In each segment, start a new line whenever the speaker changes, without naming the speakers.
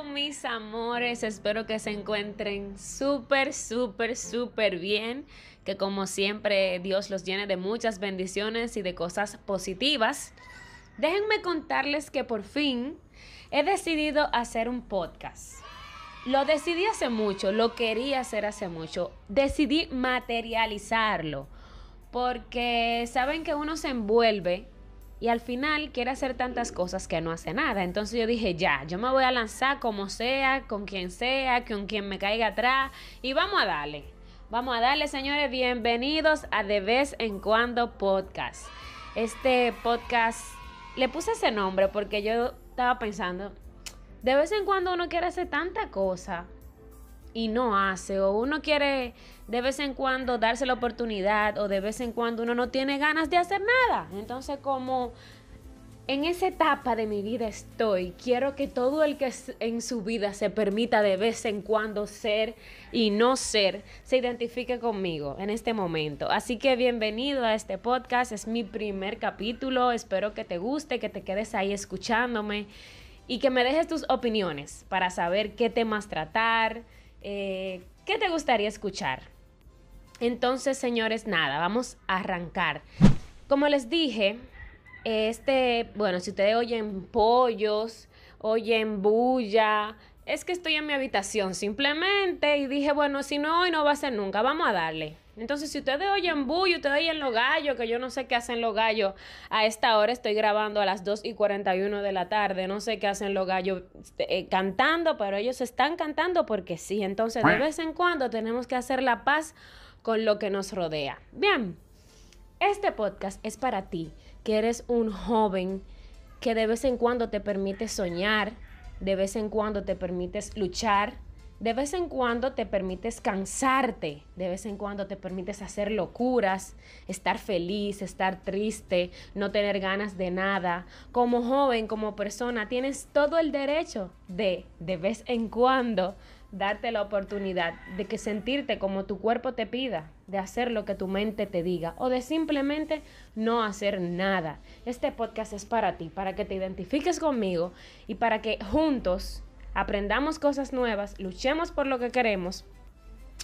Mis amores, espero que se encuentren súper, súper, súper bien, que como siempre Dios los llene de muchas bendiciones y de cosas positivas. Déjenme contarles que por fin he decidido hacer un podcast. Lo decidí hace mucho, lo quería hacer hace mucho, decidí materializarlo, porque saben que uno se envuelve y al final quiere hacer tantas cosas que no hace nada. Entonces yo dije, ya, yo me voy a lanzar como sea, con quien sea, con quien me caiga atrás y vamos a darle. Vamos a darle, señores, bienvenidos a De vez en cuando podcast. Este podcast le puse ese nombre porque yo estaba pensando, de vez en cuando uno quiere hacer tanta cosa y no hace, o uno quiere de vez en cuando darse la oportunidad, o de vez en cuando uno no tiene ganas de hacer nada. Entonces, como en esa etapa de mi vida estoy, quiero que todo el que en su vida se permita de vez en cuando ser y no ser, se identifique conmigo en este momento. Así que bienvenido a este podcast, es mi primer capítulo, espero que te guste, que te quedes ahí escuchándome y que me dejes tus opiniones para saber qué temas tratar eh, ¿qué te gustaría escuchar? Entonces, señores, nada, vamos a arrancar. Como les dije, este, bueno, si ustedes oyen pollos, oyen bulla, es que estoy en mi habitación simplemente y dije, bueno, si no hoy no va a ser nunca, vamos a darle. Entonces, si ustedes oyen bullo, ustedes oyen los gallos, que yo no sé qué hacen los gallos a esta hora, estoy grabando a las 2 y 41 de la tarde, no sé qué hacen los gallos eh, cantando, pero ellos están cantando porque sí. Entonces, de vez en cuando tenemos que hacer la paz con lo que nos rodea. Bien, este podcast es para ti, que eres un joven que de vez en cuando te permite soñar, de vez en cuando te permites luchar, de vez en cuando te permites cansarte, de vez en cuando te permites hacer locuras, estar feliz, estar triste, no tener ganas de nada. Como joven, como persona, tienes todo el derecho de, de vez en cuando, darte la oportunidad de que sentirte como tu cuerpo te pida, de hacer lo que tu mente te diga o de simplemente no hacer nada. Este podcast es para ti, para que te identifiques conmigo y para que juntos aprendamos cosas nuevas, luchemos por lo que queremos.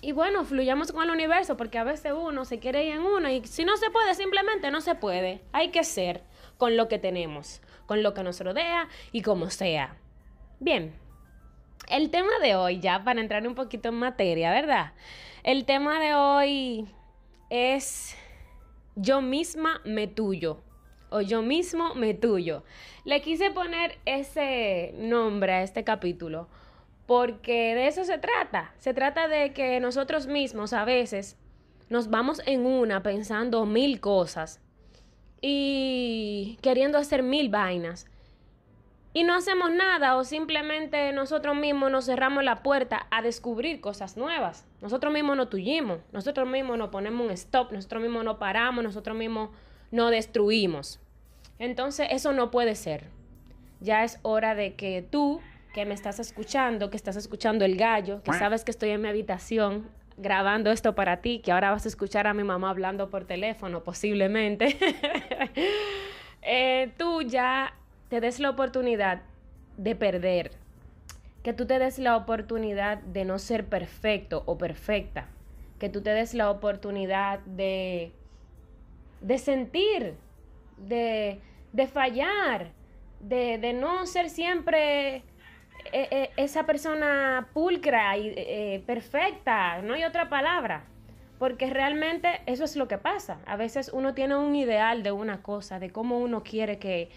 Y bueno, fluyamos con el universo, porque a veces uno se quiere ir en uno y si no se puede, simplemente no se puede. Hay que ser con lo que tenemos, con lo que nos rodea y como sea. Bien, el tema de hoy, ya para entrar un poquito en materia, ¿verdad? El tema de hoy es yo misma me tuyo o yo mismo me tuyo. Le quise poner ese nombre a este capítulo porque de eso se trata. Se trata de que nosotros mismos a veces nos vamos en una pensando mil cosas y queriendo hacer mil vainas y no hacemos nada o simplemente nosotros mismos nos cerramos la puerta a descubrir cosas nuevas. Nosotros mismos nos tullimos, nosotros mismos nos ponemos un stop, nosotros mismos nos paramos, nosotros mismos nos destruimos. Entonces eso no puede ser. Ya es hora de que tú, que me estás escuchando, que estás escuchando el gallo, que sabes que estoy en mi habitación grabando esto para ti, que ahora vas a escuchar a mi mamá hablando por teléfono posiblemente, eh, tú ya te des la oportunidad de perder, que tú te des la oportunidad de no ser perfecto o perfecta, que tú te des la oportunidad de, de sentir, de, de fallar, de, de, no ser siempre eh, eh, esa persona pulcra y eh, perfecta, no hay otra palabra. Porque realmente eso es lo que pasa. A veces uno tiene un ideal de una cosa, de cómo uno quiere que,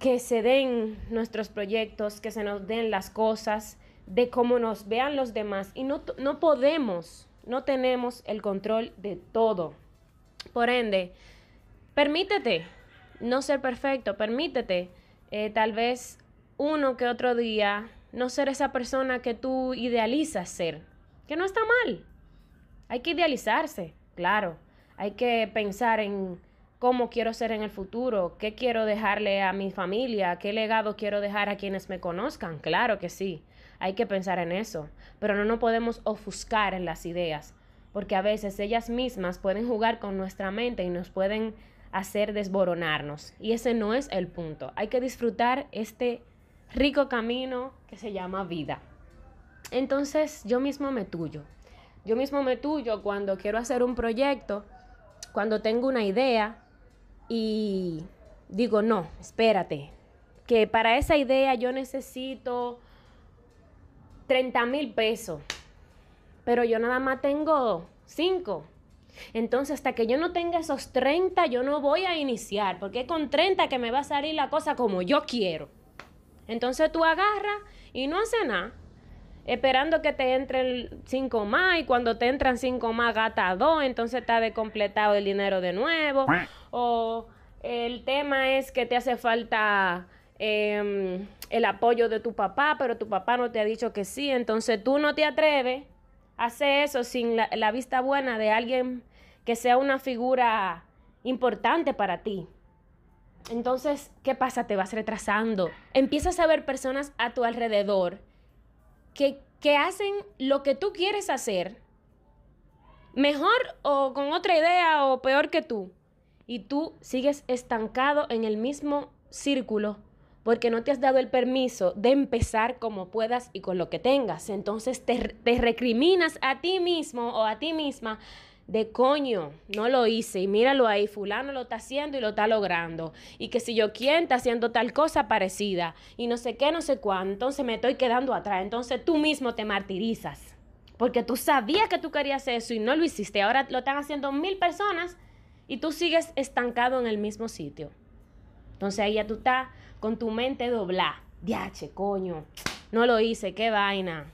que se den nuestros proyectos, que se nos den las cosas, de cómo nos vean los demás. Y no, no podemos, no tenemos el control de todo. Por ende, permítete no ser perfecto, permítete eh, tal vez uno que otro día no ser esa persona que tú idealizas ser, que no está mal. Hay que idealizarse, claro. Hay que pensar en cómo quiero ser en el futuro, qué quiero dejarle a mi familia, qué legado quiero dejar a quienes me conozcan. Claro que sí, hay que pensar en eso, pero no nos podemos ofuscar en las ideas, porque a veces ellas mismas pueden jugar con nuestra mente y nos pueden hacer desboronarnos. Y ese no es el punto. Hay que disfrutar este rico camino que se llama vida. Entonces yo mismo me tuyo. Yo mismo me tuyo cuando quiero hacer un proyecto, cuando tengo una idea y digo, no, espérate, que para esa idea yo necesito 30 mil pesos, pero yo nada más tengo 5. Entonces, hasta que yo no tenga esos 30, yo no voy a iniciar, porque es con 30 que me va a salir la cosa como yo quiero. Entonces tú agarras y no haces nada, esperando que te entren 5 más, y cuando te entran 5 más, gata 2, entonces está descompletado el dinero de nuevo. O el tema es que te hace falta em, el apoyo de tu papá, pero tu papá no te ha dicho que sí, entonces tú no te atreves a hacer eso sin la, la vista buena de alguien que sea una figura importante para ti. Entonces, ¿qué pasa? Te vas retrasando. Empiezas a ver personas a tu alrededor que, que hacen lo que tú quieres hacer, mejor o con otra idea o peor que tú y tú sigues estancado en el mismo círculo porque no te has dado el permiso de empezar como puedas y con lo que tengas. Entonces te, te recriminas a ti mismo o a ti misma de coño, no lo hice y míralo ahí, fulano lo está haciendo y lo está logrando. Y que si yo quién está haciendo tal cosa parecida y no sé qué, no sé cuánto, entonces me estoy quedando atrás. Entonces tú mismo te martirizas. Porque tú sabías que tú querías eso y no lo hiciste. Ahora lo están haciendo mil personas y tú sigues estancado en el mismo sitio. Entonces ahí ya tú estás con tu mente doblada. Diache, coño, no lo hice, qué vaina,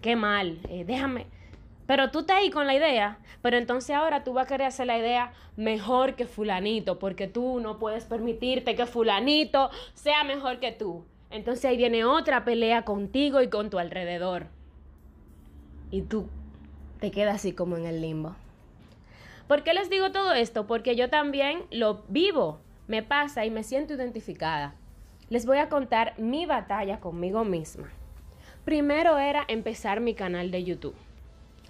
qué mal, eh, déjame. Pero tú estás ahí con la idea, pero entonces ahora tú vas a querer hacer la idea mejor que fulanito, porque tú no puedes permitirte que fulanito sea mejor que tú. Entonces ahí viene otra pelea contigo y con tu alrededor. Y tú te quedas así como en el limbo. ¿Por qué les digo todo esto? Porque yo también lo vivo, me pasa y me siento identificada. Les voy a contar mi batalla conmigo misma. Primero era empezar mi canal de YouTube.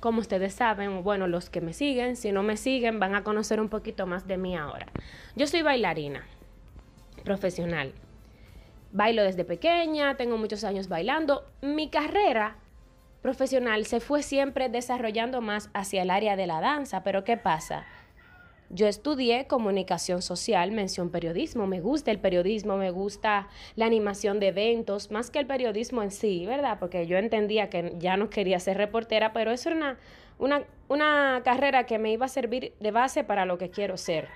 Como ustedes saben, bueno, los que me siguen, si no me siguen, van a conocer un poquito más de mí ahora. Yo soy bailarina profesional. Bailo desde pequeña, tengo muchos años bailando. Mi carrera profesional se fue siempre desarrollando más hacia el área de la danza, pero ¿qué pasa? Yo estudié comunicación social, mención periodismo, me gusta el periodismo, me gusta la animación de eventos, más que el periodismo en sí, ¿verdad? Porque yo entendía que ya no quería ser reportera, pero eso era una, una, una carrera que me iba a servir de base para lo que quiero ser.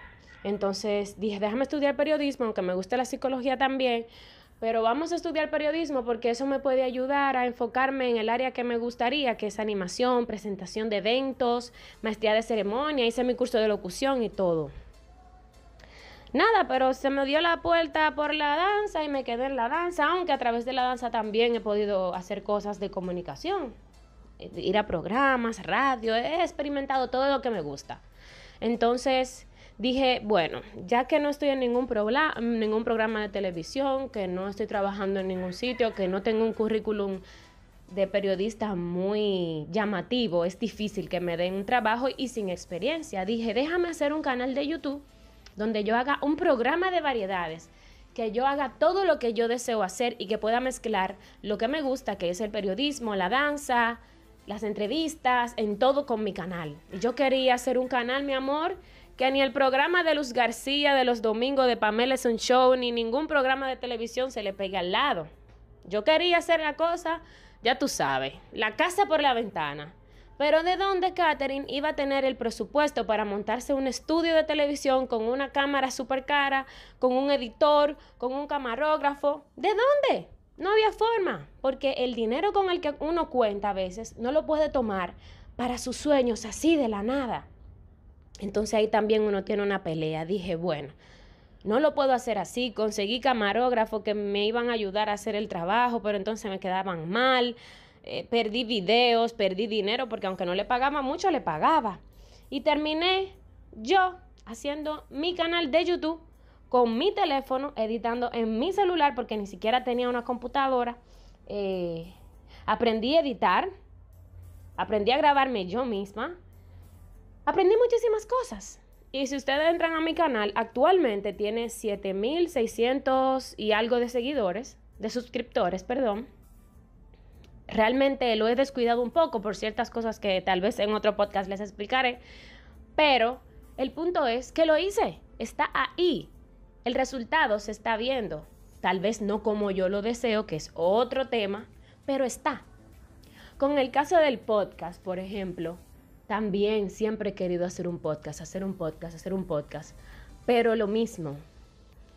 Entonces dije, déjame estudiar periodismo, aunque me gusta la psicología también, pero vamos a estudiar periodismo porque eso me puede ayudar a enfocarme en el área que me gustaría, que es animación, presentación de eventos, maestría de ceremonia, hice mi curso de locución y todo. Nada, pero se me dio la puerta por la danza y me quedé en la danza, aunque a través de la danza también he podido hacer cosas de comunicación, eh, ir a programas, radio, he experimentado todo lo que me gusta. Entonces, dije, bueno, ya que no estoy en ningún, programa de televisión, que no estoy trabajando en ningún sitio, que no tengo un currículum de periodista muy llamativo, es difícil que me den un trabajo y sin experiencia. Dije, déjame hacer un canal de YouTube donde yo haga un programa de variedades, que yo haga todo lo que yo deseo hacer y que pueda mezclar lo que me gusta, que es el periodismo, la danza, las entrevistas, en todo con mi canal. Y yo quería hacer un canal, mi amor, que ni el programa de Luz García de los domingos de Pamela es un show, ni ningún programa de televisión se le pegue al lado. Yo quería hacer la cosa, ya tú sabes, la casa por la ventana. Pero ¿de dónde Catherine iba a tener el presupuesto para montarse un estudio de televisión con una cámara súper cara, con un editor, con un camarógrafo? ¿De dónde? No había forma, porque el dinero con el que uno cuenta a veces no lo puede tomar para sus sueños así de la nada. Entonces ahí también uno tiene una pelea. Dije, bueno, no lo puedo hacer así. Conseguí camarógrafos que me iban a ayudar a hacer el trabajo, pero entonces me quedaban mal. Eh, perdí videos, perdí dinero, porque aunque no le pagaba mucho, le pagaba. Y terminé yo haciendo mi canal de YouTube con mi teléfono, editando en mi celular, porque ni siquiera tenía una computadora. Eh, aprendí a editar, aprendí a grabarme yo misma Aprendí muchísimas cosas. Y si ustedes entran a mi canal, actualmente tiene 7600 y algo de seguidores. de suscriptores, perdón. Realmente lo he descuidado un poco por ciertas cosas que tal vez en otro podcast les explicaré, pero el punto es que lo hice, está ahí. El resultado se está viendo. Tal vez no como yo lo deseo, que es otro tema, pero está. Con el caso del podcast, por ejemplo, también siempre he querido hacer un podcast, hacer un podcast, hacer un podcast. Pero lo mismo,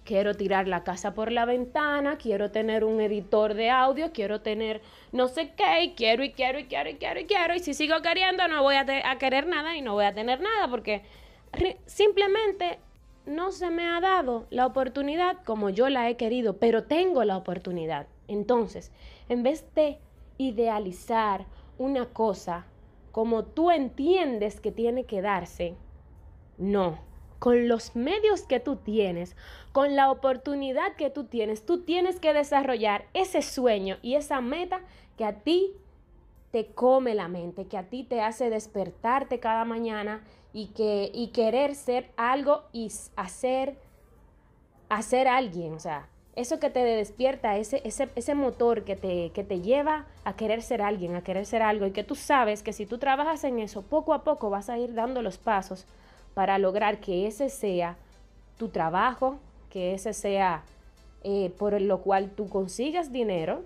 quiero tirar la casa por la ventana, quiero tener un editor de audio, quiero tener no sé qué, quiero y quiero y quiero y quiero y quiero. Y si sigo queriendo, no voy a, a querer nada y no voy a tener nada porque simplemente no se me ha dado la oportunidad como yo la he querido, pero tengo la oportunidad. Entonces, en vez de idealizar una cosa como tú entiendes que tiene que darse, no. Con los medios que tú tienes, con la oportunidad que tú tienes, tú tienes que desarrollar ese sueño y esa meta que a ti te come la mente, que a ti te hace despertarte cada mañana y, que, y querer ser algo y hacer, hacer alguien, o sea, eso que te despierta, ese, ese, ese motor que te, que te lleva a querer ser alguien, a querer ser algo, y que tú sabes que si tú trabajas en eso, poco a poco vas a ir dando los pasos para lograr que ese sea tu trabajo, que ese sea eh, por lo cual tú consigas dinero,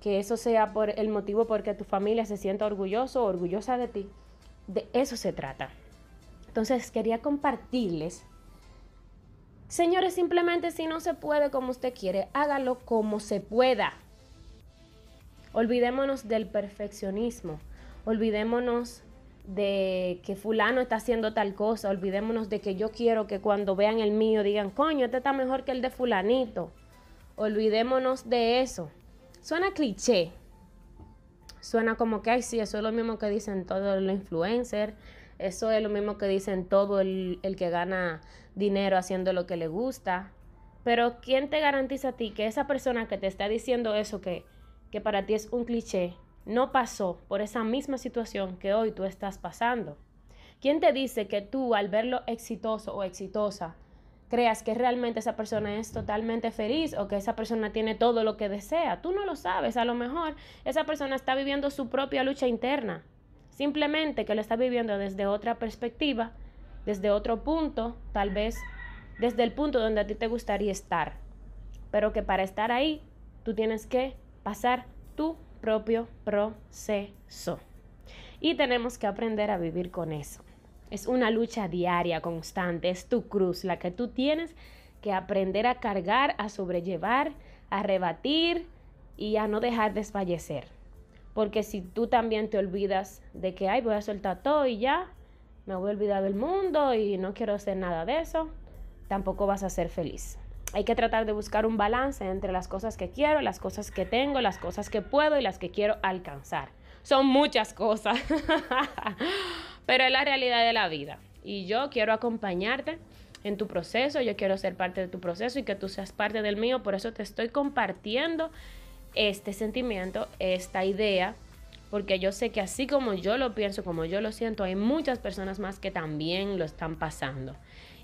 que eso sea por el motivo por que tu familia se sienta orgulloso o orgullosa de ti. De eso se trata. Entonces quería compartirles. Señores, simplemente si no se puede como usted quiere, hágalo como se pueda. Olvidémonos del perfeccionismo. Olvidémonos de que fulano está haciendo tal cosa, olvidémonos de que yo quiero que cuando vean el mío digan, coño, este está mejor que el de fulanito. Olvidémonos de eso. Suena cliché. Suena como que, ay, sí, eso es lo mismo que dicen todos los influencers. Eso es lo mismo que dicen todo el, el que gana dinero haciendo lo que le gusta. Pero ¿quién te garantiza a ti que esa persona que te está diciendo eso, que, que para ti es un cliché, no pasó por esa misma situación que hoy tú estás pasando? ¿Quién te dice que tú al verlo exitoso o exitosa creas que realmente esa persona es totalmente feliz o que esa persona tiene todo lo que desea? Tú no lo sabes, a lo mejor esa persona está viviendo su propia lucha interna, simplemente que lo está viviendo desde otra perspectiva, desde otro punto, tal vez desde el punto donde a ti te gustaría estar, pero que para estar ahí tú tienes que pasar tú propio proceso. Y tenemos que aprender a vivir con eso. Es una lucha diaria, constante, es tu cruz, la que tú tienes que aprender a cargar, a sobrellevar, a rebatir y a no dejar desfallecer. Porque si tú también te olvidas de que, ay, voy a soltar todo y ya, me voy a olvidar del mundo y no quiero hacer nada de eso, tampoco vas a ser feliz hay que tratar de buscar un balance entre las cosas que quiero, las cosas que tengo, las cosas que puedo y las que quiero alcanzar. Son muchas cosas, pero es la realidad de la vida. Y yo quiero acompañarte en tu proceso, yo quiero ser parte de tu proceso y que tú seas parte del mío, por eso te estoy compartiendo este sentimiento, esta idea, porque yo sé que así como yo lo pienso, como yo lo siento, hay muchas personas más que también lo están pasando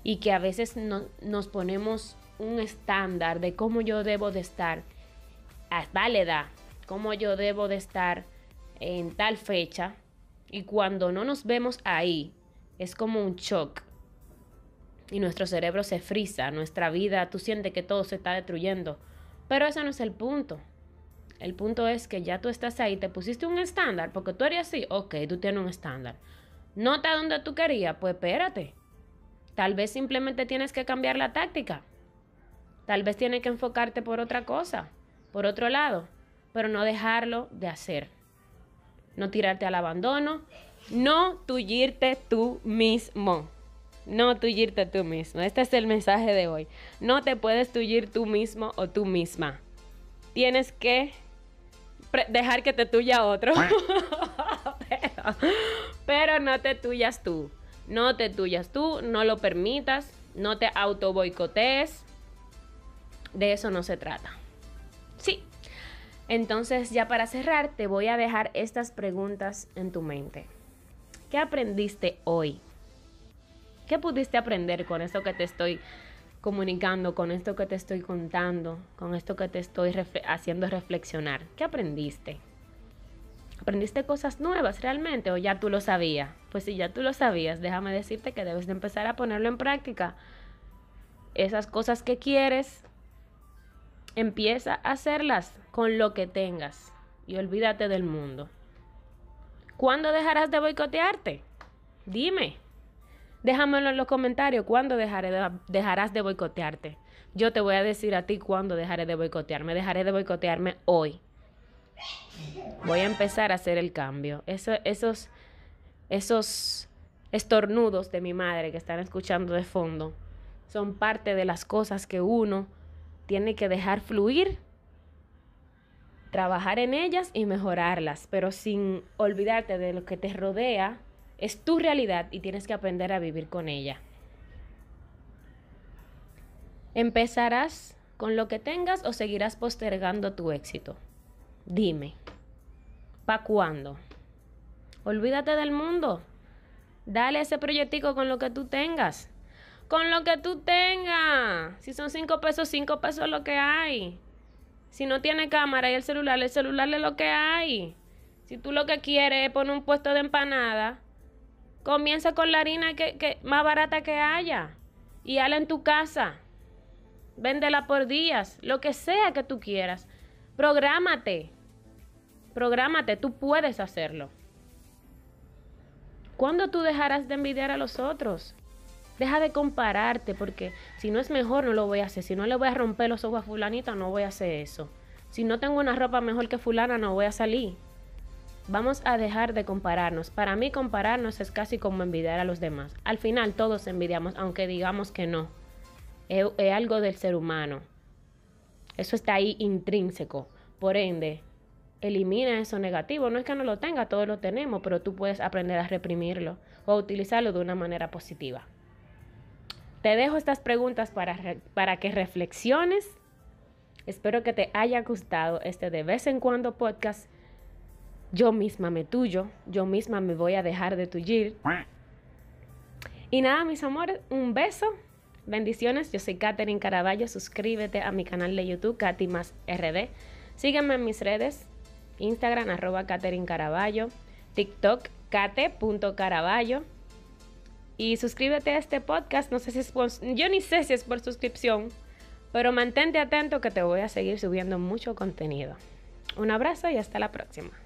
y que a veces no, nos ponemos un estándar de cómo yo debo de estar a tal edad, cómo yo debo de estar en tal fecha. Y cuando no nos vemos ahí, es como un shock. Y nuestro cerebro se frisa, nuestra vida, tú sientes que todo se está destruyendo. Pero ese no es el punto. El punto es que ya tú estás ahí, te pusiste un estándar, porque tú eres así, ok, tú tienes un estándar. ¿No está donde tú querías? Pues espérate. Tal vez simplemente tienes que cambiar la táctica. Tal vez tienes que enfocarte por otra cosa, por otro lado, pero no dejarlo de hacer. No tirarte al abandono, no tullirte tú mismo. No tullirte tú mismo. Este es el mensaje de hoy. No te puedes tullir tú mismo o tú misma. Tienes que dejar que te tuya otro. pero, pero, no te tuyas tú. No te tuyas tú, no lo permitas, no te auto boicotees de eso no se trata. Sí. Entonces ya para cerrar te voy a dejar estas preguntas en tu mente. ¿Qué aprendiste hoy? ¿Qué pudiste aprender con esto que te estoy comunicando con esto que te estoy contando, con esto que te estoy haciendo reflexionar? ¿Qué aprendiste? ¿Aprendiste cosas nuevas realmente o ya tú lo sabías? Pues si ya tú lo sabías, déjame decirte que debes de empezar a ponerlo en práctica. Esas cosas que quieres, empieza a hacerlas con lo que tengas y olvídate del mundo. ¿Cuándo dejarás de boicotearte? Dime. Déjamelo en los comentarios. ¿Cuándo dejarás de boicotearte? Yo te voy a decir a ti cuándo dejaré de boicotearme. Dejaré de boicotearme hoy. Voy a empezar a hacer el cambio. esos, esos estornudos de mi madre que están escuchando de fondo son parte de las cosas que uno tiene que dejar fluir, trabajar en ellas y mejorarlas, pero sin olvidarte de lo que te rodea. Es tu realidad y tienes que aprender a vivir con ella. ¿Empezarás con lo que tengas o seguirás postergando tu éxito? Dime, ¿pa' cuándo? Olvídate del mundo. Dale ese proyectico con lo que tú tengas. Con lo que tú tengas. Si son cinco pesos, cinco pesos es lo que hay. Si no tiene cámara y el celular, el celular es lo que hay. Si tú lo que quieres es poner un puesto de empanada, comienza con la harina que, más barata que haya. Y hala en tu casa. Véndela por días, lo que sea que tú quieras. Prográmate. Prográmate, tú puedes hacerlo. ¿Cuándo tú dejarás de envidiar a los otros? Deja de compararte porque si no es mejor no lo voy a hacer. Si no le voy a romper los ojos a fulanita no voy a hacer eso. Si no tengo una ropa mejor que fulana no voy a salir. Vamos a dejar de compararnos. Para mí compararnos es casi como envidiar a los demás. Al final todos envidiamos aunque digamos que no. Es, algo del ser humano. Eso está ahí intrínseco. Por ende, elimina eso negativo. No es que no lo tenga, todos lo tenemos, pero tú puedes aprender a reprimirlo o a utilizarlo de una manera positiva. Te dejo estas preguntas para, para que reflexiones. Espero que te haya gustado este de vez en cuando podcast. Yo misma me tuyo, yo misma me voy a dejar de tullir. Y nada, mis amores, un beso. Bendiciones, yo soy Katherine Caraballo. Suscríbete a mi canal de YouTube, Katy más RD. Sígueme en mis redes, Instagram, arroba Katherine Caraballo, TikTok, kate.caraballo. Y suscríbete a este podcast, no sé si es por, yo ni sé si es por suscripción, pero mantente atento que te voy a seguir subiendo mucho contenido. Un abrazo y hasta la próxima.